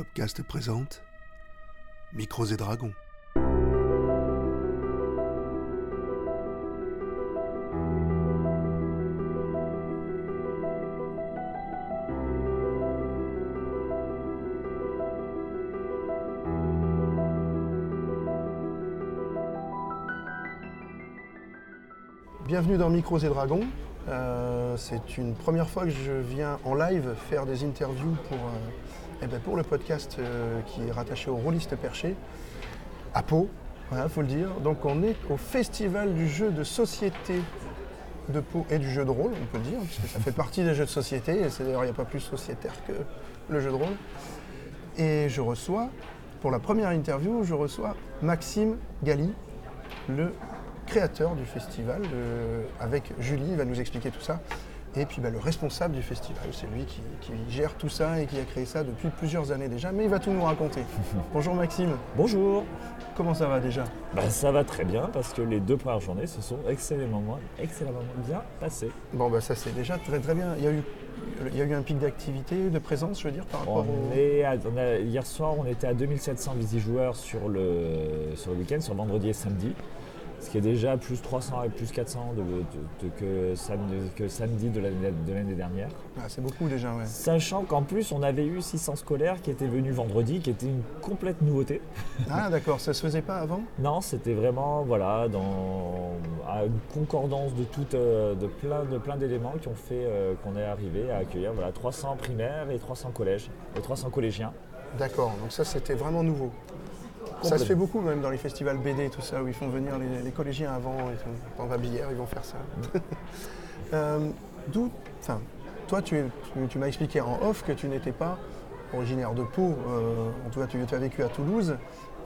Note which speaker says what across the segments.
Speaker 1: Flopcast présente Micros et Dragons. Bienvenue dans Micros et Dragons. Euh, c'est une première fois que je viens en live faire des interviews pour, euh, eh ben, pour le podcast euh, qui est rattaché au rôliste perché à Pau, il faut le dire. Donc on est au festival du jeu de société de Pau et du jeu de rôle, on peut le dire, puisque ça fait partie des jeux de société, et c'est d'ailleurs il n'y a pas plus sociétaire que le jeu de rôle. Et je reçois, pour la première interview, je reçois Maxime Galli, le créateur du festival, euh, avec Julie, il va nous expliquer tout ça. Et puis bah, le responsable du festival, c'est lui qui, qui gère tout ça et qui a créé ça depuis plusieurs années déjà, mais il va tout nous raconter. Bonjour Maxime,
Speaker 2: Bonjour
Speaker 1: comment ça va déjà?
Speaker 2: Bah, Ça va très bien parce que les deux premières journées se sont excellemment, excellemment bien passées.
Speaker 1: Bon bah ça c'est déjà très très bien. Il y a eu, il y a eu un pic d'activité, de présence je veux dire par rapport
Speaker 2: On
Speaker 1: au...
Speaker 2: est à- on a- hier soir, on était à 2700 visiteurs sur le, sur le week-end, sur vendredi et samedi. Ce qui est déjà plus 300 et plus 400 de, de- de- que, samedi, que samedi de l'année de l'année dernière.
Speaker 1: Ah, c'est beaucoup déjà, ouais.
Speaker 2: Sachant qu'en plus, on avait eu 600 scolaires qui étaient venus vendredi, qui était une complète nouveauté.
Speaker 1: Ah d'accord, ça se faisait pas avant?
Speaker 2: Non, c'était vraiment voilà, dans, à une concordance de, euh, de plein, de plein d'éléments qui ont fait euh, qu'on est arrivé à accueillir voilà, 300 primaires et 300 collèges, et 300 collégiens.
Speaker 1: D'accord, donc ça c'était vraiment nouveau. Ça se fait beaucoup même dans les festivals BD et tout ça, où ils font venir les, les collégiens avant, et tout. dans Babillère, ils vont faire ça. Euh, D'où, enfin, toi tu, es- tu- tu m'as expliqué en off que tu n'étais pas originaire de Pau, euh, en tout cas tu, tu as vécu à Toulouse,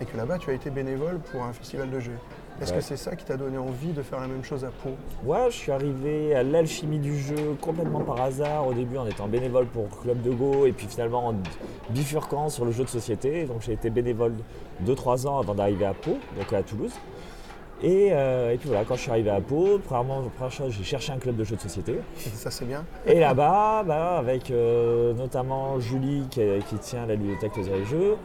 Speaker 1: et que là-bas tu as été bénévole pour un festival de jeux. Est-ce
Speaker 2: Ouais.
Speaker 1: que c'est ça qui t'a donné envie de faire la même chose à Pau
Speaker 2: Moi, je suis arrivé à l'alchimie du jeu complètement par hasard. Au début, en étant bénévole pour Club de Go, et puis finalement en bifurquant sur le jeu de société. Donc j'ai été bénévole 2-3 ans avant d'arriver à Pau, donc à Toulouse. Et, euh, et puis voilà, quand je suis arrivé à Pau, premièrement, première chose, j'ai cherché un club de jeux de société.
Speaker 1: Ça c'est bien.
Speaker 2: Et là-bas, bah, avec euh, notamment Julie qui, qui tient la bibliothèque Loisirs et Jeux,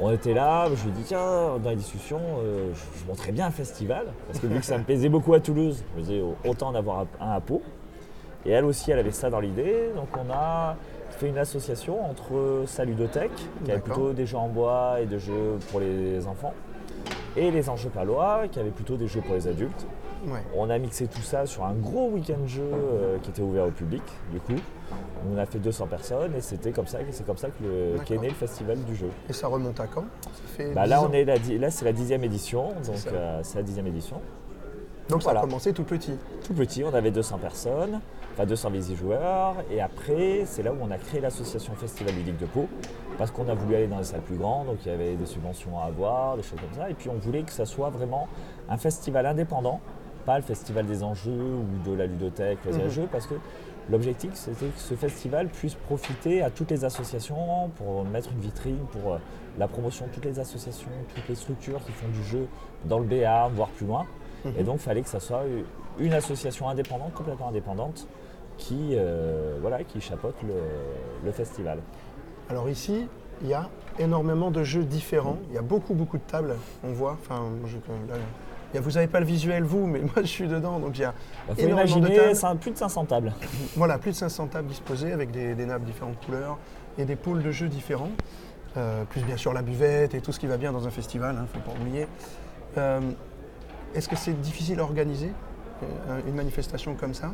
Speaker 2: on était là, je lui ai dit tiens, dans les discussions, euh, je, je montrais bien un festival, parce que vu que ça me plaisait beaucoup à Toulouse, je me disais autant en avoir un à Pau. Et elle aussi, elle avait ça dans l'idée, donc on a fait une association entre sa ludothèque, qui avait plutôt des jeux en bois et des jeux pour les enfants, et les enjeux palois, qui avaient plutôt des jeux pour les adultes.
Speaker 1: Ouais.
Speaker 2: On a mixé tout ça sur un gros week-end jeu euh, qui était ouvert au public, du coup. On a fait 200 personnes et c'était comme ça, c'est comme ça que qu'est né le festival du jeu.
Speaker 1: Et ça remonte à quand? Ça fait
Speaker 2: Bah
Speaker 1: 10
Speaker 2: là, on est la, là, c'est la dixième édition, donc
Speaker 1: ça.
Speaker 2: euh, c'est la dixième édition.
Speaker 1: Donc ça
Speaker 2: voilà.
Speaker 1: a commencé tout petit.
Speaker 2: Tout petit, on avait 200 personnes, enfin 200 joueurs et après, c'est là où on a créé l'association Festival Ludique de Pau, parce qu'on a voulu aller dans des salles plus grandes, donc il y avait des subventions à avoir, des choses comme ça, et puis on voulait que ça soit vraiment un festival indépendant, pas le festival des enjeux ou de la ludothèque, et
Speaker 1: Mhm.
Speaker 2: jeux, parce que l'objectif c'était que ce festival puisse profiter à toutes les associations pour mettre une vitrine pour euh, la promotion de toutes les associations, toutes les structures qui font du jeu dans le Béarn, voire plus loin. Et donc, il fallait que ça soit une association indépendante, complètement indépendante, qui, euh, voilà, qui chapeaute le, le festival.
Speaker 1: Alors ici, il y a énormément de jeux différents. Il y a beaucoup, beaucoup de tables, on voit. Enfin, je- là, y a- vous n'avez pas le visuel, vous, mais moi, je suis dedans. Donc, il y a
Speaker 2: Il faut
Speaker 1: énormément de
Speaker 2: imaginer
Speaker 1: tables.
Speaker 2: cin- plus de 500 tables.
Speaker 1: Voilà, plus de 500 tables disposées avec des, des nappes différentes couleurs et des pôles de jeux différents. Euh, plus bien sûr la buvette et tout ce qui va bien dans un festival, il ne faut pas oublier. Euh, Est-ce que c'est difficile à organiser, euh, une manifestation comme ça?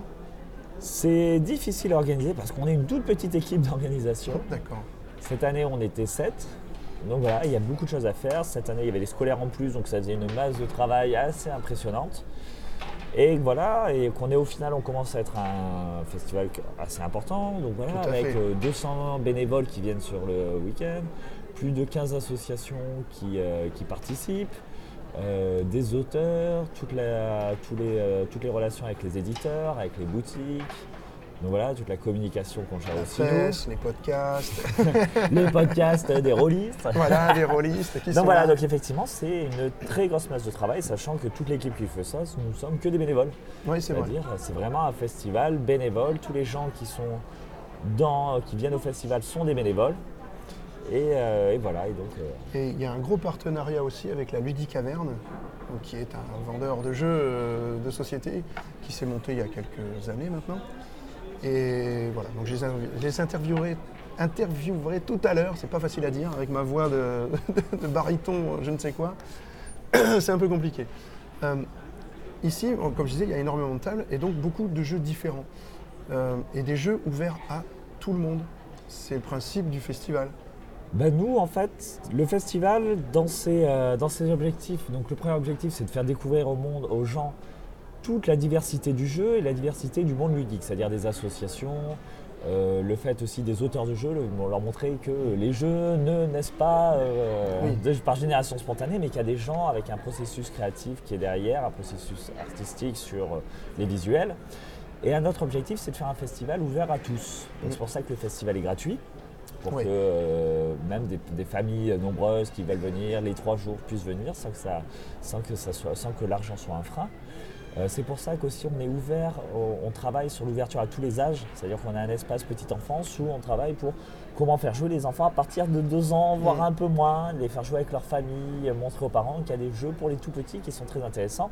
Speaker 2: C'est difficile à organiser parce qu'on est une toute petite équipe d'organisation.
Speaker 1: D'accord.
Speaker 2: Cette année, on était 7. Donc voilà, il y a beaucoup de choses à faire. Cette année, il y avait les scolaires en plus, donc ça faisait une masse de travail assez impressionnante. Et voilà, et qu'on est au final, on commence à être un festival assez important. Donc voilà, avec
Speaker 1: fait.
Speaker 2: euh, 200 bénévoles qui viennent sur le week-end, plus de 15 associations qui, euh, qui participent, euh, des auteurs, toute la- tous les, euh, toutes les relations avec les éditeurs, avec les boutiques. Donc voilà, toute la communication qu'on gère
Speaker 1: La
Speaker 2: aussi nous.
Speaker 1: les podcasts,
Speaker 2: le podcast des rôlistes.
Speaker 1: voilà, les rôlistes qui
Speaker 2: Donc
Speaker 1: sont
Speaker 2: voilà,
Speaker 1: là.
Speaker 2: donc effectivement, c'est une très grosse masse de travail, sachant que toute l'équipe qui fait ça, nous sommes que des bénévoles.
Speaker 1: Oui, c'est vrai.
Speaker 2: C'est vraiment un festival bénévole. Tous les gens qui sont dans, qui viennent au festival sont des bénévoles. Et, voilà. Et donc.
Speaker 1: Et il y a un gros partenariat aussi avec la Ludicaverne, qui est un vendeur de jeux de société qui s'est monté il y a quelques années maintenant. Et voilà, donc je les, interviewerai, tout à l'heure, c'est pas facile à dire, avec ma voix de, de baryton, je ne sais quoi. c'est un peu compliqué. Euh, ici, comme je disais, il y a énormément de tables et donc beaucoup de jeux différents. Euh, et des jeux ouverts à tout le monde. C'est le principe du festival.
Speaker 2: Ben nous, en fait, le festival, dans ses, euh, dans ses objectifs, donc le premier objectif, c'est de faire découvrir au monde, aux gens, toute la diversité du jeu et la diversité du monde ludique, c'est-à-dire des associations, euh, le fait aussi des auteurs de jeux, leur montrer que les jeux ne naissent pas euh, par génération spontanée, mais qu'il y a des gens avec un processus créatif qui est derrière, un processus artistique sur euh, les visuels. Et un autre objectif, c'est de faire un festival ouvert à tous. C'est pour ça que le festival est gratuit, pour que même des, familles nombreuses qui veulent venir les trois jours puissent venir sans que, ça, sans que, ça soit, sans que l'argent soit un frein. Euh, c'est pour ça qu'aussi on est ouvert, on travaille sur l'ouverture à tous les âges, c'est-à-dire qu'on a un espace petite enfance où on travaille pour comment faire jouer les enfants à partir de deux ans, voire mm. un peu moins, les faire jouer avec leur famille, montrer aux parents qu'il y a des jeux pour les tout petits qui sont très intéressants.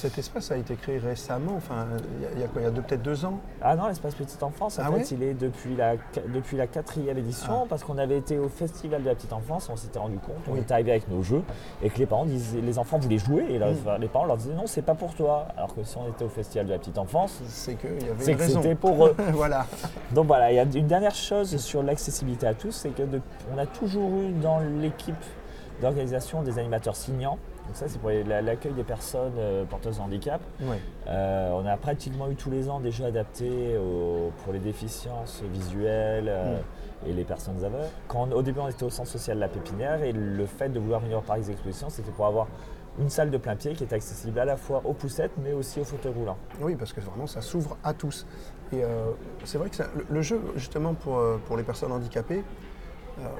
Speaker 1: Cet espace a été créé récemment, enfin, il y a, quoi, il y a peut-être deux ans
Speaker 2: Ah non, l'espace Petite Enfance, en ah fait, il est depuis la, depuis la quatrième édition, ah. parce qu'on avait été au Festival de la Petite Enfance, on s'était rendu compte, on était arrivé avec nos jeux, et que les parents disaient, les enfants voulaient jouer, et mm. les parents leur disaient non, c'est pas pour toi. Alors que si on était au Festival de la Petite Enfance,
Speaker 1: c'est que
Speaker 2: c'était pour eux.
Speaker 1: voilà.
Speaker 2: Donc voilà, il y a une dernière chose sur l'accessibilité à tous, c'est qu'on a toujours eu dans l'équipe d'organisation des animateurs signants donc ça, c'est pour l'accueil des personnes euh, porteuses de handicap. Euh, on a pratiquement eu tous les ans des jeux adaptés pour les déficiences visuelles euh, et les personnes aveugles. Quand au début, on était au centre social La Pépinière et le fait de vouloir venir au Paris Expositions, c'était pour avoir une salle de plein pied qui est accessible à la fois aux poussettes mais aussi aux fauteuils roulants.
Speaker 1: Oui, parce que vraiment, ça s'ouvre à tous. Et c'est vrai que le, jeu, justement, pour, pour les personnes handicapées,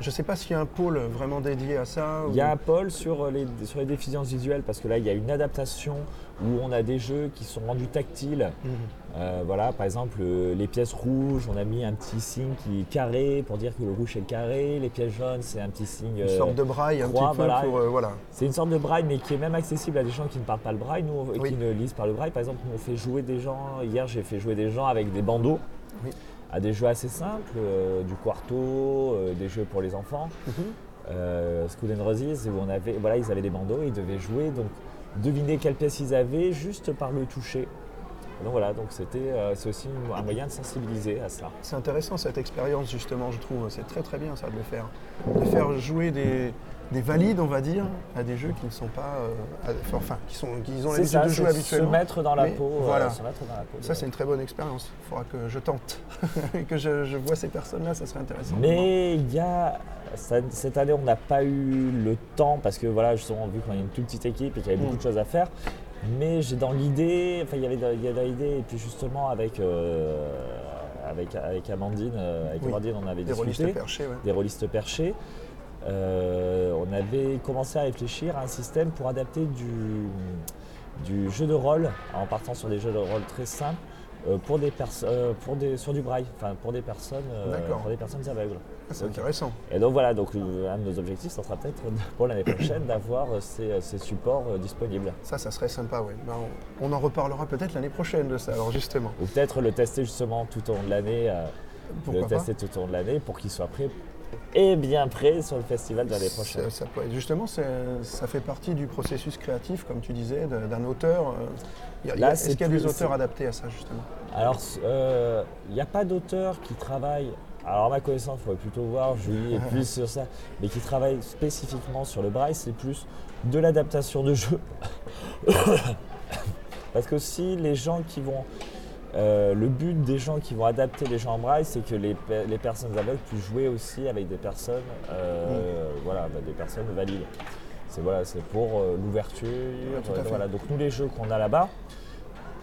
Speaker 1: je ne sais pas s'il y a un pôle vraiment dédié à ça.
Speaker 2: Il y a un pôle sur les, sur les déficiences visuelles parce que là, il y a une adaptation où on a des jeux qui sont rendus tactiles. Mhm. Euh, voilà, par exemple, euh, les pièces rouges, on a mis un petit signe qui est carré pour dire que le rouge est carré. Les pièces jaunes, c'est un petit signe.
Speaker 1: Une sorte de braille, un petit peu voilà. pour. voilà.
Speaker 2: C'est une sorte de braille, mais qui est même accessible à des gens qui ne parlent pas le braille, nous, qui ne lisent pas le braille. Par exemple, on fait jouer des gens. Hier, j'ai fait jouer des gens avec des bandeaux. Oui à des jeux assez simples, euh, du quarto, euh, des jeux pour les enfants. Mhm. Euh, School and Roses, où on avait, voilà, ils avaient des bandeaux, ils devaient jouer, donc deviner quelle pièce ils avaient juste par le toucher. Donc voilà, donc c'était, c'est aussi un moyen de sensibiliser à ça.
Speaker 1: C'est intéressant cette expérience justement, je trouve. C'est très très bien ça de le faire, de faire jouer des, des valides, on va dire, à des jeux qui ne sont pas, euh, enfin, qui sont, qui ont l'habitude de jouer habituellement.
Speaker 2: Se mettre dans la peau.
Speaker 1: Euh, voilà. ça, c'est une très bonne expérience. Il faudra que je tente, que je, vois ces personnes-là, ça serait intéressant.
Speaker 2: Mais il y a cette année, on n'a pas eu le temps parce que voilà, justement, vu qu'on est une toute petite équipe et qu'il y avait beaucoup de mm. choses à faire. Mais j'ai dans l'idée, enfin, il y avait dans, l'idée, et puis justement avec. Euh, avec, avec Amandine, avec Amandine, on avait
Speaker 1: des
Speaker 2: discuté.
Speaker 1: Rôlistes perchés,
Speaker 2: Des rôlistes perchés. Euh, on avait commencé à réfléchir à un système pour adapter du, jeu de rôle en partant sur des jeux de rôle très simples euh, pour des euh, pour des, sur du braille, enfin pour des personnes, pour des personnes aveugles.
Speaker 1: Ah, c'est intéressant.
Speaker 2: Et donc voilà, donc un de nos objectifs, ça sera peut-être pour l'année prochaine d'avoir ces, supports disponibles.
Speaker 1: Ça, ça serait sympa, oui. Ben, on, en reparlera peut-être l'année prochaine de ça, alors justement.
Speaker 2: Ou peut-être le tester justement tout au long de l'année, le tester tout au long de l'année pour qu'il soit prêt et bien prêt sur le festival de l'année prochaine.
Speaker 1: justement, ça fait partie du processus créatif, comme tu disais, d'un auteur. Euh, est-ce qu'il y a des auteurs adaptés à ça, justement?
Speaker 2: Alors, euh, il n'y a pas d'auteur qui travaille. Alors, à ma connaissance, il faudrait plutôt voir, Julie est plus sur ça, mais qui travaille spécifiquement sur le braille, c'est plus de l'adaptation de jeu. Parce que si les gens qui vont euh, le but des gens qui vont adapter les gens en braille, c'est que les, personnes aveugles puissent jouer aussi avec des personnes, euh, voilà, bah, des personnes valides. C'est voilà, c'est pour euh, l'ouverture. voilà. Donc nous les jeux qu'on a là-bas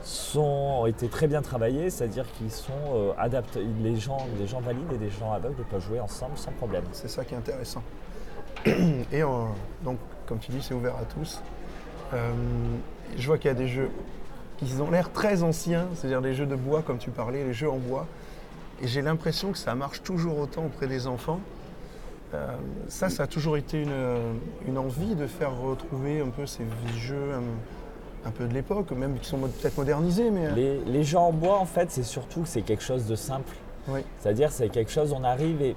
Speaker 2: sont, ont été très bien travaillés, c'est-à-dire qu'ils sont adaptés. Les gens, des gens valides et des gens aveugles peuvent jouer ensemble sans problème.
Speaker 1: C'est ça qui est intéressant. Et donc, comme tu dis, c'est ouvert à tous. je vois qu'il y a des jeux qui ont l'air très anciens, c'est-à-dire les jeux de bois comme tu parlais, les jeux en bois. Et j'ai l'impression que ça marche toujours autant auprès des enfants. Euh, ça, ça a toujours été une, une envie de faire retrouver un peu ces jeux un, un peu de l'époque, même qui sont peut-être modernisés, mais... euh,
Speaker 2: Les, les jeux en bois, en fait, c'est surtout que c'est quelque chose de simple.
Speaker 1: Oui.
Speaker 2: C'est-à-dire, c'est quelque chose, on arrive et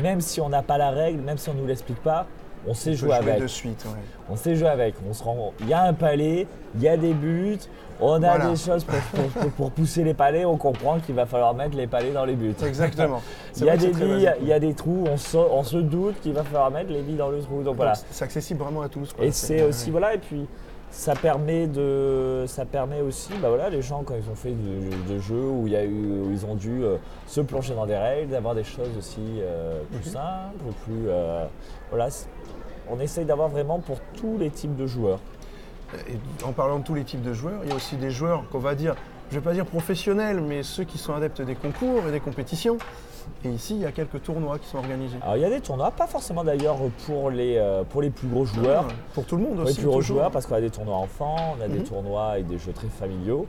Speaker 2: même si on n'a pas la règle, même si on ne nous l'explique pas, on sait jouer avec.
Speaker 1: de suite. ouais.
Speaker 2: On sait jouer avec. On se rend... Il y a un palais, il y a des buts, on a
Speaker 1: Voilà.
Speaker 2: des choses pour, pour- pour- pour pousser les palais, on comprend qu'il va falloir mettre les palais dans les buts.
Speaker 1: Exactement.
Speaker 2: Il y a des billes, il y a des trous, on se, on se doute qu'il va falloir mettre les billes dans le trou. Donc voilà.
Speaker 1: C'est accessible vraiment à tous. quoi.
Speaker 2: Et c'est
Speaker 1: ouais.
Speaker 2: aussi, voilà, et puis ça permet de, ça permet aussi, bah voilà, les gens quand ils ont fait de, de jeux où, il y a eu, où ils ont dû euh, se plonger dans des règles, d'avoir des choses aussi euh, plus
Speaker 1: Mhm.
Speaker 2: simples, plus, euh, voilà, on essaye d'avoir vraiment pour tous les types de joueurs.
Speaker 1: Et en parlant de tous les types de joueurs, il y a aussi des joueurs qu'on va dire, je ne vais pas dire professionnels, mais ceux qui sont adeptes des concours et des compétitions. Et ici, il y a quelques tournois qui sont organisés.
Speaker 2: Alors il y a des tournois, pas forcément d'ailleurs pour les, euh, pour les plus gros joueurs.
Speaker 1: Ah, Pour tout le monde
Speaker 2: Pour les
Speaker 1: aussi.
Speaker 2: plus gros joueurs, parce qu'on a des tournois enfants, on a des
Speaker 1: Mhm.
Speaker 2: tournois avec des jeux très familiaux.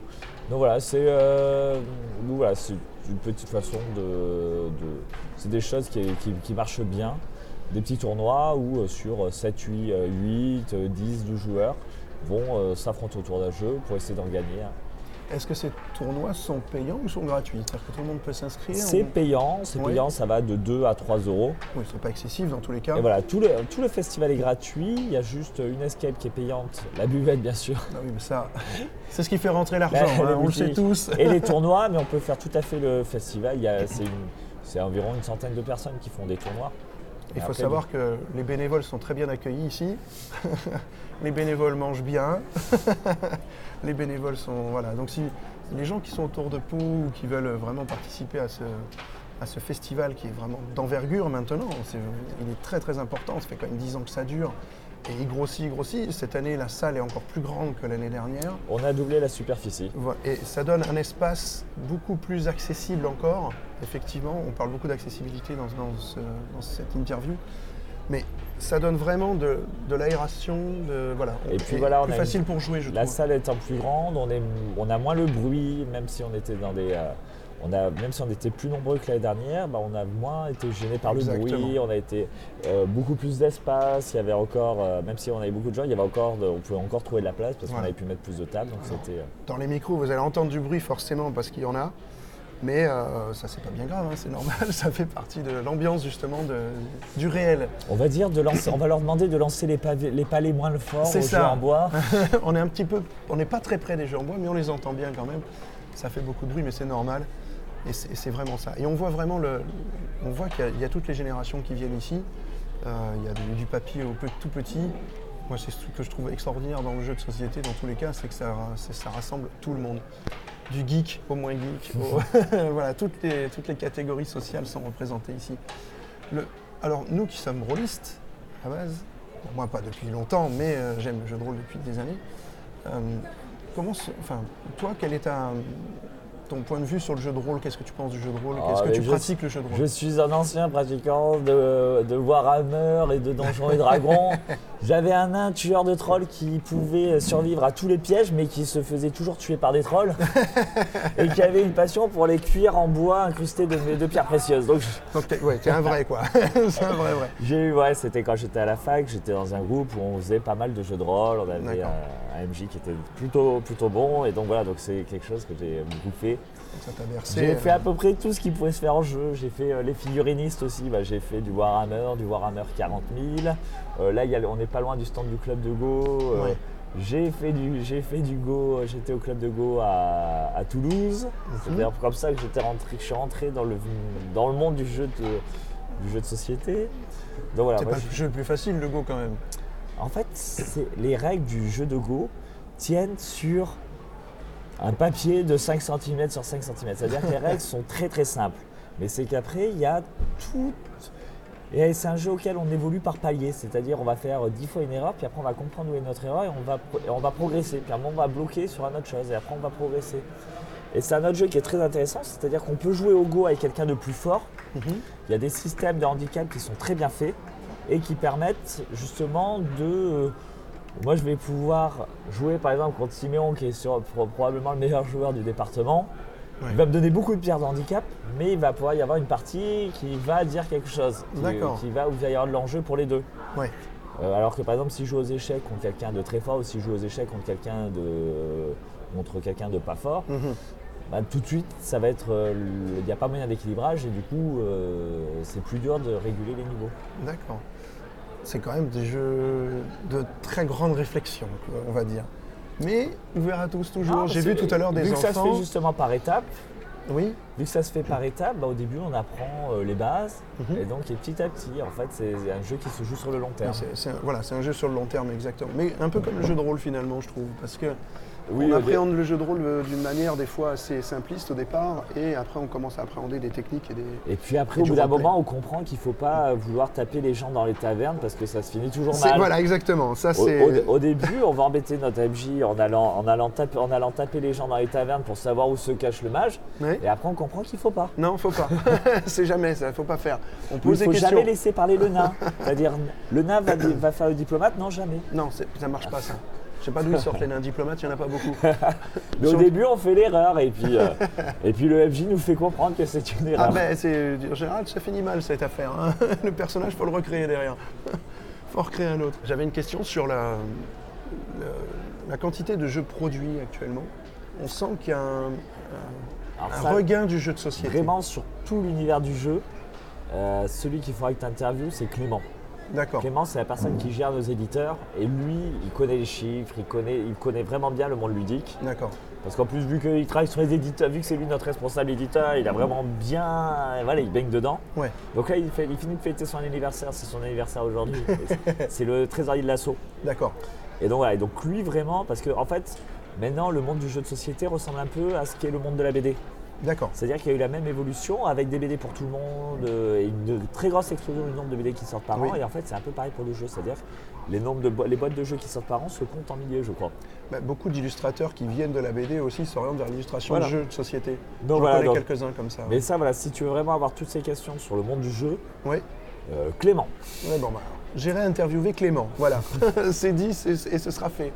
Speaker 2: Donc voilà, c'est euh, voilà, une petite façon de. de- c'est des choses qui, qui- qui marchent bien. Des petits tournois où euh, sur 7, 8, euh, 8, euh, 10, 12 joueurs vont s'affronter autour d'un jeu pour essayer d'en gagner.
Speaker 1: Est-ce que ces tournois sont payants ou sont gratuits? C'est-à-dire que tout le monde peut s'inscrire
Speaker 2: C'est payant, c'est payant, ça va de 2 à 3 euros.
Speaker 1: Oui, c'est pas excessif dans tous les cas.
Speaker 2: Et voilà, tout le, tout le festival est gratuit, il y a juste une escape qui est payante, la buvette bien sûr.
Speaker 1: Ah oui, mais ça, c'est ce qui fait rentrer l'argent, hein,
Speaker 2: le
Speaker 1: on le sait tous.
Speaker 2: et les tournois, mais on peut faire tout à fait le festival. C'est environ une centaine de personnes qui font des tournois.
Speaker 1: Il faut savoir que les bénévoles sont très bien accueillis ici. les bénévoles mangent bien. les bénévoles sont. Voilà. Donc, si les gens qui sont autour de Pau ou qui veulent vraiment participer à ce, à ce festival qui est vraiment d'envergure maintenant, il est très très important. Ça fait quand même 10 ans que ça dure. Et il grossit, il grossit. Cette année, la salle est encore plus grande que l'année dernière.
Speaker 2: On a doublé la superficie.
Speaker 1: Et ça donne un espace beaucoup plus accessible encore. Effectivement, on parle beaucoup d'accessibilité dans, dans ce- dans cette interview. Mais ça donne vraiment de, de l'aération, de voilà.
Speaker 2: Et puis voilà, on
Speaker 1: plus
Speaker 2: a
Speaker 1: facile pour jouer, je
Speaker 2: La
Speaker 1: trouve.
Speaker 2: salle étant plus grande, on, est, on a moins le bruit, même si on était dans des. euh, on a, même si on était plus nombreux que l'année dernière, bah, on a moins été gêné par le bruit, on a été euh, beaucoup plus d'espace, il y avait encore, euh, même si on avait beaucoup de gens, il y avait encore de- on pouvait encore trouver de la place parce qu'on avait pu mettre plus de tables, donc
Speaker 1: Dans les micros, vous allez entendre du bruit forcément parce qu'il y en a. Mais euh, ça, c'est pas bien grave, hein, c'est normal. Ça fait partie de l'ambiance justement de- du réel.
Speaker 2: On va dire de lancer, on va leur demander de lancer les, pavés- les palais moins le fort aux
Speaker 1: ça.
Speaker 2: jeux en bois.
Speaker 1: on est un petit peu, on n'est pas très près des jeux en bois, mais on les entend bien quand même. Ça fait beaucoup de bruit, mais c'est normal. Et c'est vraiment ça. Et on voit vraiment le, on voit qu'il y a- il y, a toutes les générations qui viennent ici. Euh, il y a du, du papier au tout petit. Moi, c'est ce que je trouve extraordinaire dans le jeu de société, dans tous les cas, c'est que ça, rassemble tout le monde. Du geek au moins geek. au- voilà, toutes les, toutes les catégories sociales sont représentées ici. Le- alors, nous qui sommes rôlistes, à base, bon, moi pas depuis longtemps, mais euh, j'aime le jeu de rôle depuis des années. Euh, comment, enfin, toi, quel est ta- ton point de vue sur le jeu de rôle? Qu'est-ce que tu penses du jeu de rôle?
Speaker 2: Ah,
Speaker 1: Qu'est-ce que
Speaker 2: mais
Speaker 1: tu pratiques le jeu de rôle?
Speaker 2: Je suis un ancien pratiquant de, de Warhammer et de Donjons et Dragons. J'avais un nain tueur de trolls qui pouvait survivre à tous les pièges, mais qui se faisait toujours tuer par des trolls. et qui avait une passion pour les cuirs en bois incrustés de, de pierres précieuses. Donc
Speaker 1: Donc, t'es, ouais, t'es un vrai, quoi. c'est un vrai, vrai.
Speaker 2: j'ai eu, ouais, c'était quand j'étais à la fac, j'étais dans un groupe où on faisait pas mal de jeux de rôle. On avait
Speaker 1: D'accord.
Speaker 2: un, un MJ qui était plutôt, plutôt bon. Et donc voilà, donc c'est quelque chose que j'ai beaucoup fait.
Speaker 1: Ça t'a bercé.
Speaker 2: J'ai fait à peu près tout ce qui pouvait se faire en jeu. J'ai fait euh, les figurinistes aussi. Bah, j'ai fait du Warhammer, du Warhammer 40 000. Euh, là, y a on pas loin du stand du club de Go. Euh,
Speaker 1: Ouais.
Speaker 2: J'ai fait du, j'ai fait du Go. euh, J'étais au club de Go à, à Toulouse. C'est d'ailleurs comme ça que j'étais rentré, je suis rentré dans le, dans le monde du jeu de, du jeu de société. Donc voilà.
Speaker 1: C'est pas
Speaker 2: je-
Speaker 1: le jeu le plus facile, le Go, quand même.
Speaker 2: en fait, c'est- les règles du jeu de Go tiennent sur un papier de 5 cm sur 5 cm. C'est-à-dire que les règles sont très très simples. Mais c'est qu'après, il y a tout. Et c'est un jeu auquel on évolue par palier. C'est-à-dire on va faire 10 fois une erreur, puis après on va comprendre où est notre erreur et on va, et on va progresser. Puis à un moment, on va bloquer sur une autre chose et après on va progresser. Et c'est un autre jeu qui est très intéressant, c'est-à-dire qu'on peut jouer au Go avec quelqu'un de plus fort.
Speaker 1: Mhm.
Speaker 2: Il y a des systèmes de handicap qui sont très bien faits et qui permettent justement de. euh, Moi, je vais pouvoir jouer par exemple contre Siméon, qui est sur- probablement le meilleur joueur du département.
Speaker 1: Ouais.
Speaker 2: Il va me donner beaucoup de pierres de handicap, mais il va pouvoir y avoir une partie qui va dire quelque chose, qui, va, où il va y avoir de l'enjeu pour les deux.
Speaker 1: Ouais.
Speaker 2: Euh, alors que par exemple, si je joue aux échecs contre quelqu'un de très fort ou si je joue aux échecs contre quelqu'un de, contre quelqu'un de pas fort,
Speaker 1: Mhm.
Speaker 2: bah, tout de suite, ça va être, euh, il n'y a pas moyen d'équilibrage et du coup, euh, c'est plus dur de réguler les niveaux.
Speaker 1: D'accord. C'est quand même des jeux de très grande réflexion, on va dire. Mais ouvert à tous toujours.
Speaker 2: Non,
Speaker 1: J'ai vu tout à l'heure des
Speaker 2: vu que ça se
Speaker 1: enfants.
Speaker 2: fait justement par étapes,
Speaker 1: Oui,
Speaker 2: vu que ça se fait par étapes, bah, au début, on apprend euh, les bases
Speaker 1: Mhm.
Speaker 2: et donc et petit à petit, en fait, c'est un jeu qui se joue sur le long terme.
Speaker 1: un, voilà, c'est un jeu sur le long terme, exactement. Mais un peu comme le jeu de rôle finalement, je trouve. Parce que
Speaker 2: Oui,
Speaker 1: on appréhende le jeu de rôle euh, d'une manière des fois assez simpliste au départ, et après on commence à appréhender des techniques et des.
Speaker 2: Et puis après,
Speaker 1: Et
Speaker 2: au bout d'un moment, on comprend qu'il ne faut pas vouloir taper les gens dans les tavernes parce que ça se finit toujours mal.
Speaker 1: Voilà, exactement. Ça,
Speaker 2: Au,
Speaker 1: c'est.
Speaker 2: au- au début, on va embêter notre MJ en allant, en, allant taper, en allant taper les gens dans les tavernes pour savoir où se cache le mage. Et après, on comprend qu'il ne faut pas.
Speaker 1: Non, faut pas. c'est jamais ça, faut pas faire. On
Speaker 2: Il ne faut
Speaker 1: questions.
Speaker 2: jamais laisser parler le nain. C'est-à-dire, le nain va, va faire le diplomate Non, jamais.
Speaker 1: Non, ça marche pas ça. Je sais pas d'où ils sortent les nains diplomates, il n'y en a pas beaucoup.
Speaker 2: Mais au
Speaker 1: Sur-
Speaker 2: début, on fait l'erreur et puis, euh, et puis le MJ nous fait comprendre que c'est une erreur.
Speaker 1: Ah ben, c'est en général, ça finit mal cette affaire. hein. Le personnage, faut le recréer derrière. faut en recréer un autre. J'avais une question sur la, la, la quantité de jeux produits actuellement. On sent qu'il y a un,
Speaker 2: Alors
Speaker 1: un
Speaker 2: ça,
Speaker 1: regain du jeu de société.
Speaker 2: Vraiment, sur tout l'univers du jeu, euh, celui qu'il faudra que tu interviews, c'est Clément.
Speaker 1: D'accord.
Speaker 2: Clément, c'est la personne qui gère nos éditeurs et lui, il connaît les chiffres, il connaît, il connaît vraiment bien le monde ludique.
Speaker 1: D'accord.
Speaker 2: Parce qu'en plus, vu qu'il travaille sur les éditeurs, vu que c'est lui notre responsable éditeur, il a vraiment bien. Voilà, il baigne dedans.
Speaker 1: Ouais.
Speaker 2: Donc là, il, fait- il finit de fêter son anniversaire, c'est son anniversaire aujourd'hui. C'est le trésorier de l'assaut.
Speaker 1: D'accord.
Speaker 2: Et donc voilà, et donc lui vraiment, parce que en fait, maintenant, le monde du jeu de société ressemble un peu à ce qu'est le monde de la BD.
Speaker 1: D'accord.
Speaker 2: C'est-à-dire qu'il y a eu la même évolution avec des BD pour tout le monde euh, et une très grosse explosion du nombre de BD qui sortent par
Speaker 1: Oui.
Speaker 2: an. Et en fait, c'est un peu pareil pour le jeu. C'est-à-dire les, nombres de bo- les boîtes de jeux qui sortent par an se comptent en milliers, je crois.
Speaker 1: Bah, beaucoup d'illustrateurs qui viennent de la BD aussi s'orientent vers l'illustration
Speaker 2: Voilà.
Speaker 1: de jeux de société.
Speaker 2: Donc
Speaker 1: J'en
Speaker 2: voilà,
Speaker 1: connais quelques-uns comme ça.
Speaker 2: Mais ça, voilà, si tu veux vraiment avoir toutes ces questions sur le monde du jeu,
Speaker 1: Oui.
Speaker 2: euh, Clément.
Speaker 1: Ouais, bon, bah, J'irai interviewer Clément. Voilà. c'est dit et ce sera fait.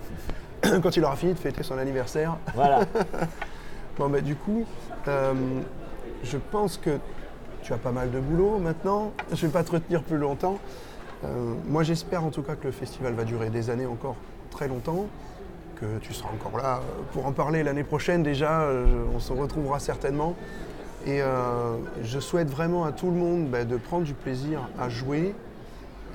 Speaker 1: Quand il aura fini de fêter son anniversaire.
Speaker 2: Voilà.
Speaker 1: Bon, bah, du coup, euh, je pense que tu as pas mal de boulot maintenant. Je ne vais pas te retenir plus longtemps. Euh, moi, j'espère en tout cas que le festival va durer des années encore très longtemps, que tu seras encore là euh, pour en parler l'année prochaine déjà. on se retrouvera certainement. Et je souhaite vraiment à tout le monde bah, de prendre du plaisir à jouer.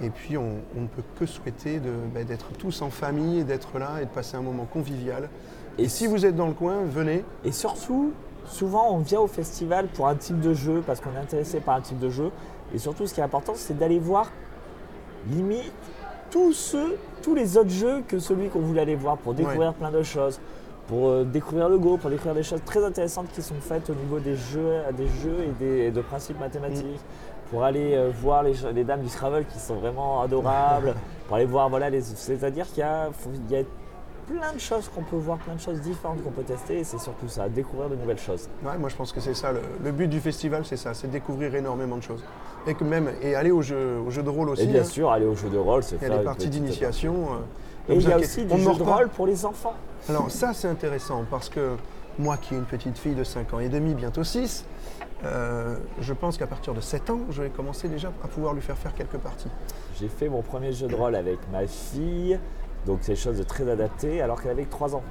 Speaker 1: Et puis, on, ne peut que souhaiter bah, d'être tous en famille d'être là et de passer un moment convivial. Et si vous êtes dans le coin, venez.
Speaker 2: Et surtout, souvent on vient au festival pour un type de jeu, parce qu'on est intéressé par un type de jeu. Et surtout, ce qui est important, c'est d'aller voir limite tous ceux, tous les autres jeux que celui qu'on voulait aller voir pour découvrir plein de choses, pour euh, découvrir le Go, pour découvrir des choses très intéressantes qui sont faites au niveau des jeux, des jeux et, des, et de principes mathématiques. Pour aller euh, voir les, les dames du Scrabble qui sont vraiment adorables, pour aller voir, voilà, c'est-à-dire qu'il y a plein de choses qu'on peut voir, plein de choses différentes qu'on peut tester, et c'est surtout ça, découvrir de nouvelles choses.
Speaker 1: Ouais, moi je pense que c'est ça, le, le but du festival c'est ça, c'est découvrir énormément de choses. Et que même, et aller au jeu, au jeu de rôle aussi.
Speaker 2: Et bien
Speaker 1: hein.
Speaker 2: sûr, aller au jeu de rôle, c'est
Speaker 1: il y a
Speaker 2: faire
Speaker 1: des parties d'initiation. euh,
Speaker 2: Et il y a aussi du jeu de rôle pour les enfants.
Speaker 1: Alors ça c'est intéressant parce que moi qui ai une petite fille de 5 ans et demi, bientôt 6, euh, je pense qu'à partir de 7 ans, je vais commencer déjà à pouvoir lui faire faire quelques parties.
Speaker 2: J'ai fait mon premier jeu de rôle avec ma fille, donc c'est chose de très adapté, alors qu'elle avait que 3 ans.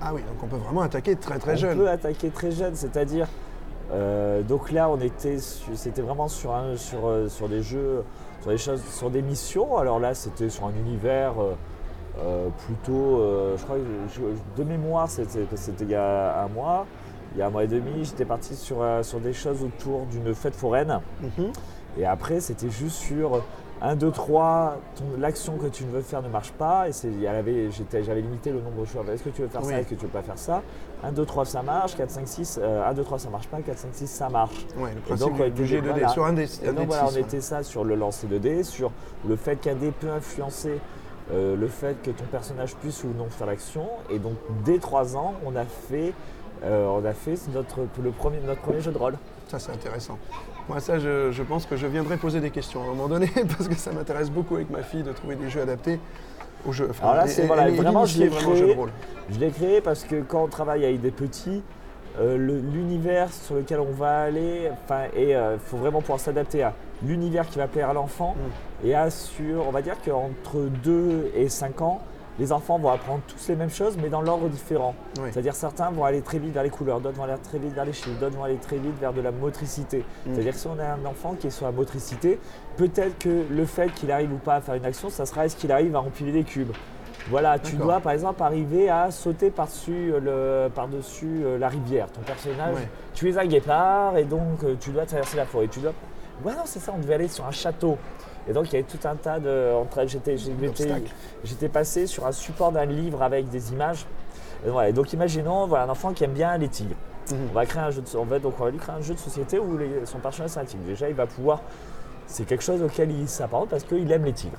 Speaker 1: Ah oui, donc on peut vraiment attaquer très très
Speaker 2: on
Speaker 1: jeune.
Speaker 2: peut attaquer très jeune, c'est-à-dire. euh, donc là, on était, c'était vraiment sur, un, sur, euh, sur des jeux, sur des choses, sur des missions. Alors là, c'était sur un univers euh, plutôt, euh, je crois, que je- de mémoire, c'était, c'était il y a un mois, il y a un mois et demi. J'étais parti sur, sur des choses autour d'une fête foraine.
Speaker 1: Mhm.
Speaker 2: Et après, c'était juste sur 1, 2, 3, ton- l'action que tu ne veux faire ne marche pas. Et j'avais limité le nombre de choix. Est-ce que tu veux faire
Speaker 1: Oui.
Speaker 2: ça Est-ce que tu veux pas faire ça? 1, 2, 3, ça marche. 4, 5, 6, euh, 1, 2, 3, ça marche pas. 4, 5, 6, ça marche.
Speaker 1: Ouais, le
Speaker 2: Et
Speaker 1: principe
Speaker 2: donc, on
Speaker 1: du,
Speaker 2: était-
Speaker 1: du G2D,
Speaker 2: voilà.
Speaker 1: sur un des,
Speaker 2: Et
Speaker 1: un
Speaker 2: donc voilà, on
Speaker 1: ouais.
Speaker 2: était ça sur le lancer de dés, sur le fait qu'un dé peut influencer euh, le fait que ton personnage puisse ou non faire l'action. Et donc, dès 3 ans, on a fait, euh, on a fait notre, le premier, notre premier jeu de rôle.
Speaker 1: Ça, c'est intéressant. Moi, ça, je, je pense que je viendrai poser des questions à un moment donné, parce que ça m'intéresse beaucoup avec ma fille de trouver des jeux adaptés aux jeux. Enfin,
Speaker 2: Alors là, c'est voilà, vraiment, je l'ai créé.
Speaker 1: rôle.
Speaker 2: Je l'ai créé parce que quand on travaille avec des petits, euh, l'univers sur lequel on va aller, et il faut vraiment pouvoir s'adapter à l'univers qui va plaire à l'enfant et à sur, on va dire qu'entre 2 et 5 ans, les enfants vont apprendre tous les mêmes choses, mais dans l'ordre différent.
Speaker 1: Oui.
Speaker 2: C'est-à-dire certains vont aller très vite vers les couleurs, d'autres vont aller très vite vers les chiffres, d'autres vont aller très vite vers de la motricité.
Speaker 1: Mm.
Speaker 2: C'est-à-dire que si on a un enfant qui est sur la motricité, peut-être que le fait qu'il arrive ou pas à faire une action, ça sera est-ce qu'il arrive à empiler des cubes. Voilà, tu dois par exemple arriver à sauter par-dessus euh, euh, la rivière. Ton personnage, tu es un guépard et donc euh, tu dois traverser la forêt. Tu dois... Ouais, non, c'est ça, on devait aller sur un château. Et donc il y avait tout un tas de. entre- J'étais, j'étais,
Speaker 1: D'obstacles.
Speaker 2: j'étais passé sur un support d'un livre avec des images. Et voilà, et donc imaginons voilà, un enfant qui aime bien les tigres.
Speaker 1: Mhm.
Speaker 2: On va créer un jeu de, on va, donc on va lui créer un jeu de société où les- son personnage c'est un tigre. Déjà, il va pouvoir. C'est quelque chose auquel il s'apparente parce qu'il aime les tigres.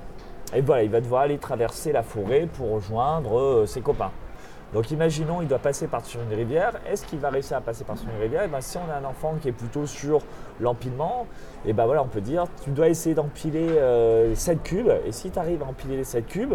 Speaker 2: Et voilà, il va devoir aller traverser la forêt pour rejoindre euh, ses copains. Donc imaginons, il doit passer par-dessus une rivière. Est-ce qu'il va réussir à passer par-dessus une rivière? Et ben, Si on a un enfant qui est plutôt sur l'empilement, et ben voilà, on peut dire tu dois essayer d'empiler euh, 7 cubes. Et si tu arrives à empiler les 7 cubes,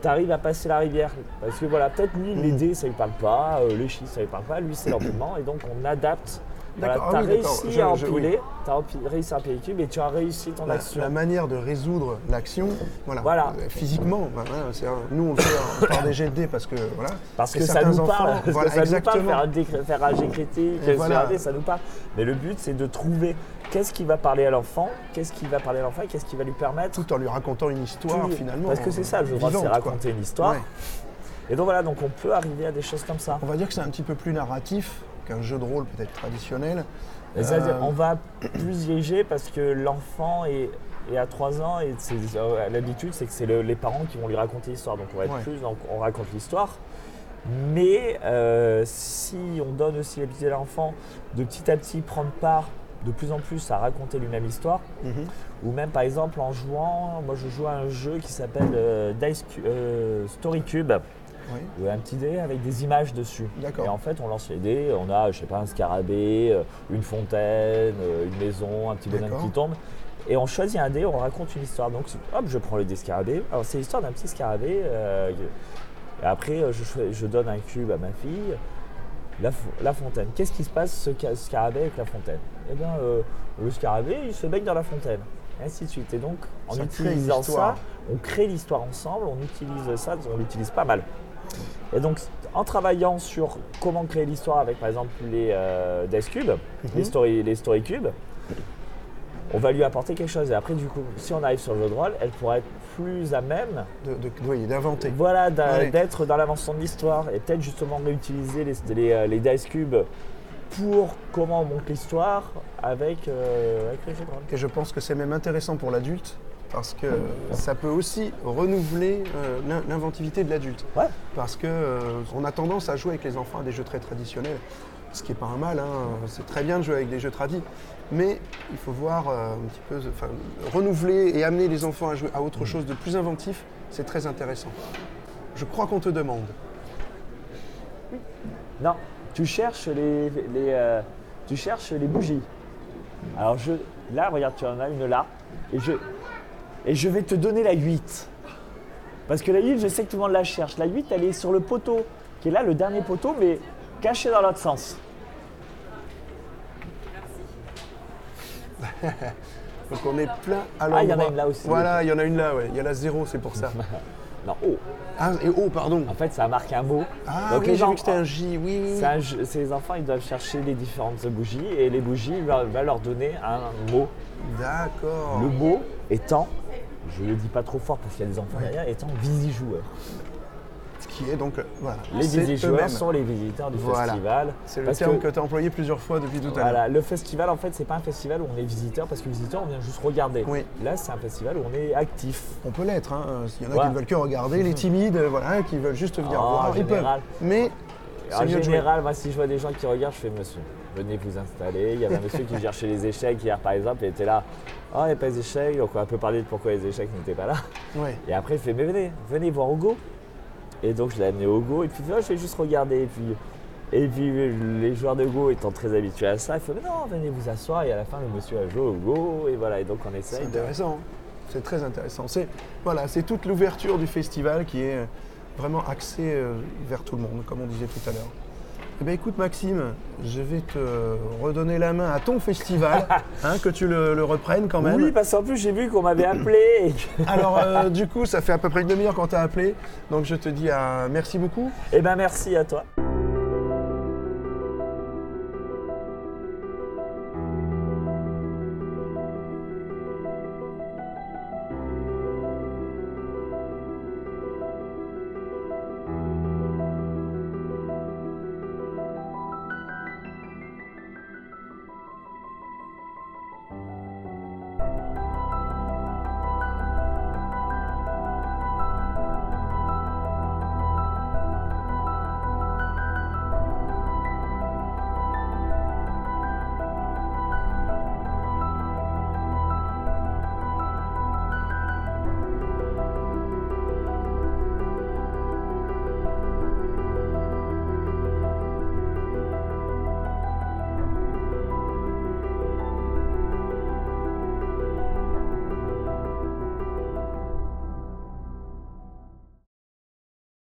Speaker 2: tu arrives à passer la rivière. Parce que voilà, peut-être lui, les
Speaker 1: Mhm.
Speaker 2: dés, ça lui parle pas, euh, les chiffres, ça lui parle pas. Lui, c'est l'empilement. Et donc on adapte. Voilà,
Speaker 1: D'accord,
Speaker 2: tu as
Speaker 1: ah oui,
Speaker 2: réussi
Speaker 1: Je-
Speaker 2: à
Speaker 1: je-
Speaker 2: empiler, tu as réussi à empiler les cubes et tu as réussi ton
Speaker 1: La,
Speaker 2: action.
Speaker 1: la manière de résoudre l'action, voilà.
Speaker 2: Voilà.
Speaker 1: Euh, Physiquement, voilà, c'est un- nous on le fait par des jets de dés parce que voilà.
Speaker 2: Parce que ça nous
Speaker 1: enfants,
Speaker 2: parle, parce
Speaker 1: voilà,
Speaker 2: que ça nous parle,
Speaker 1: exactement.
Speaker 2: faire faire un jet critique,
Speaker 1: voilà.
Speaker 2: dé, ça nous parle. Mais le but, c'est de trouver qu'est-ce qui va parler à l'enfant, qu'est-ce qui va parler à l'enfant et qu'est-ce qui va lui permettre.
Speaker 1: Tout en lui racontant une histoire
Speaker 2: tout-
Speaker 1: finalement.
Speaker 2: Parce que c'est ça, le droit, c'est
Speaker 1: vivante, quoi.
Speaker 2: raconter une histoire.
Speaker 1: Ouais.
Speaker 2: Et donc voilà, donc on peut arriver à des choses comme ça.
Speaker 1: On va dire que c'est un petit peu plus narratif qu'un jeu de rôle peut-être traditionnel.
Speaker 2: C'est-à-dire,
Speaker 1: Euh,
Speaker 2: on va plus léger parce que l'enfant est, est à 3 ans et euh, l'habitude, c'est que c'est le- les parents qui vont lui raconter l'histoire. Donc on va être
Speaker 1: Ouais.
Speaker 2: plus, donc on raconte l'histoire. Mais euh, si on donne aussi l'habitude à l'enfant de petit à petit prendre part de plus en plus à raconter lui-même l'histoire,
Speaker 1: Mhm.
Speaker 2: ou même par exemple en jouant, moi je joue à un jeu qui s'appelle euh, Dice euh, Story Cube,
Speaker 1: Oui.
Speaker 2: un petit dé avec des images dessus. Et en fait, on lance les dés, on a, je sais pas, un scarabée, euh, une fontaine, euh, une maison, un petit bonhomme qui tombe. Et on choisit un dé, on raconte une histoire. Donc, hop, je prends le dé scarabée. Alors, c'est l'histoire d'un petit scarabée. euh, et après, je, donne un cube à ma fille. La, fo- la fontaine. Qu'est-ce qui se passe, ce ca- scarabée, avec la fontaine? Eh bien, euh, le scarabée, il se baigne dans la fontaine. Et ainsi de suite. Et donc, en
Speaker 1: Ça
Speaker 2: utilisant ça, on crée l'histoire ensemble, on utilise ça, on l'utilise pas mal. Et donc, en travaillant sur comment créer l'histoire avec, par exemple, les euh, Dice Cubes, les, story, les Story Cubes, on va lui apporter quelque chose. Et après, du coup, si on arrive sur le jeu de rôle, elle pourra être plus à même
Speaker 1: d'inventer.
Speaker 2: voilà,
Speaker 1: Ouais.
Speaker 2: d'être dans l'avancement de l'histoire et peut-être justement réutiliser les, les, euh, les Dice Cubes pour comment on monte l'histoire avec, euh, avec le jeu de rôle.
Speaker 1: Et je pense que c'est même intéressant pour l'adulte parce que ça peut aussi renouveler euh, l'in- l'inventivité de l'adulte.
Speaker 2: Ouais.
Speaker 1: Parce que euh, on a tendance à jouer avec les enfants à des jeux très traditionnels, ce qui n'est pas un mal. hein. C'est très bien de jouer avec des jeux tradis, mais il faut voir euh, un petit peu, enfin, renouveler et amener les enfants à jouer à autre chose de plus inventif. C'est très intéressant. Je crois qu'on te demande.
Speaker 2: Non, tu cherches les, les, euh, tu cherches les bougies. Alors je, là, regarde, tu en as une là, et je, et je vais te donner la 8. Parce que la 8, je sais que tout le monde la cherche. La 8, elle est sur le poteau, qui est là, le dernier poteau, mais caché dans l'autre sens.
Speaker 1: Donc on est plein à
Speaker 2: Ah, il y en a
Speaker 1: l'endroit.
Speaker 2: une là aussi.
Speaker 1: Voilà, il y en a une là, ouais. Il y en a zéro, c'est pour ça.
Speaker 2: Non, oh,
Speaker 1: Ah, et oh, pardon.
Speaker 2: en fait, ça marque un mot.
Speaker 1: Ah
Speaker 2: Donc
Speaker 1: oui, j'ai vu que c'était un J, oui, oui.
Speaker 2: C'est enfants, ils doivent chercher les différentes bougies, et les bougies va, va leur donner un mot.
Speaker 1: D'accord.
Speaker 2: Le mot étant, je ne le dis pas trop fort parce qu'il y a des enfants derrière, étant visijoueur.
Speaker 1: Ce qui est donc, euh, voilà.
Speaker 2: Les visijoueurs sont les visiteurs du
Speaker 1: Voilà.
Speaker 2: festival.
Speaker 1: C'est le terme
Speaker 2: que-
Speaker 1: que, tu as employé plusieurs fois depuis tout à l'heure.
Speaker 2: Voilà, le festival en fait c'est pas un festival où on est visiteur parce que visiteur on vient juste regarder.
Speaker 1: Oui.
Speaker 2: Là c'est un festival où on est actif.
Speaker 1: On peut l'être, hein. Il y en a
Speaker 2: Ouais.
Speaker 1: qui ne veulent que regarder, les timides, euh, voilà, qui veulent juste venir
Speaker 2: Oh,
Speaker 1: voir,
Speaker 2: en
Speaker 1: ils peuvent.
Speaker 2: général.
Speaker 1: Mais
Speaker 2: En général, moi si je vois des gens qui regardent, je fais monsieur, venez vous installer. Il y avait un monsieur qui cherchait les échecs hier par exemple, il était là. Oh, il n'y a pas les échecs, donc on va un peu parler de pourquoi les échecs n'étaient pas là.
Speaker 1: Ouais.
Speaker 2: Et après, il fait, mais venez, venez voir au Go. Et donc, je l'ai amené au Go. Et puis, Oh, je vais juste regarder. Et puis, et puis, les joueurs de Go étant très habitués à ça, il fait, mais non, venez vous asseoir. Et à la fin, le monsieur a joué au Go. Et voilà, et donc on
Speaker 1: C'est
Speaker 2: essaye. de-
Speaker 1: intéressant. hein. C'est très intéressant. C'est voilà, c'est toute l'ouverture du festival qui est euh, vraiment axée euh, vers tout le monde, comme on disait tout à l'heure. Eh ben, écoute Maxime, je vais te redonner la main à ton festival, hein, que tu le, le reprennes quand même.
Speaker 2: Oui, parce qu'en plus, j'ai vu qu'on m'avait appelé.
Speaker 1: Alors euh, du coup, ça fait à peu près une demi-heure quand t'as appelé, donc je te dis à merci beaucoup.
Speaker 2: Eh ben, merci à toi.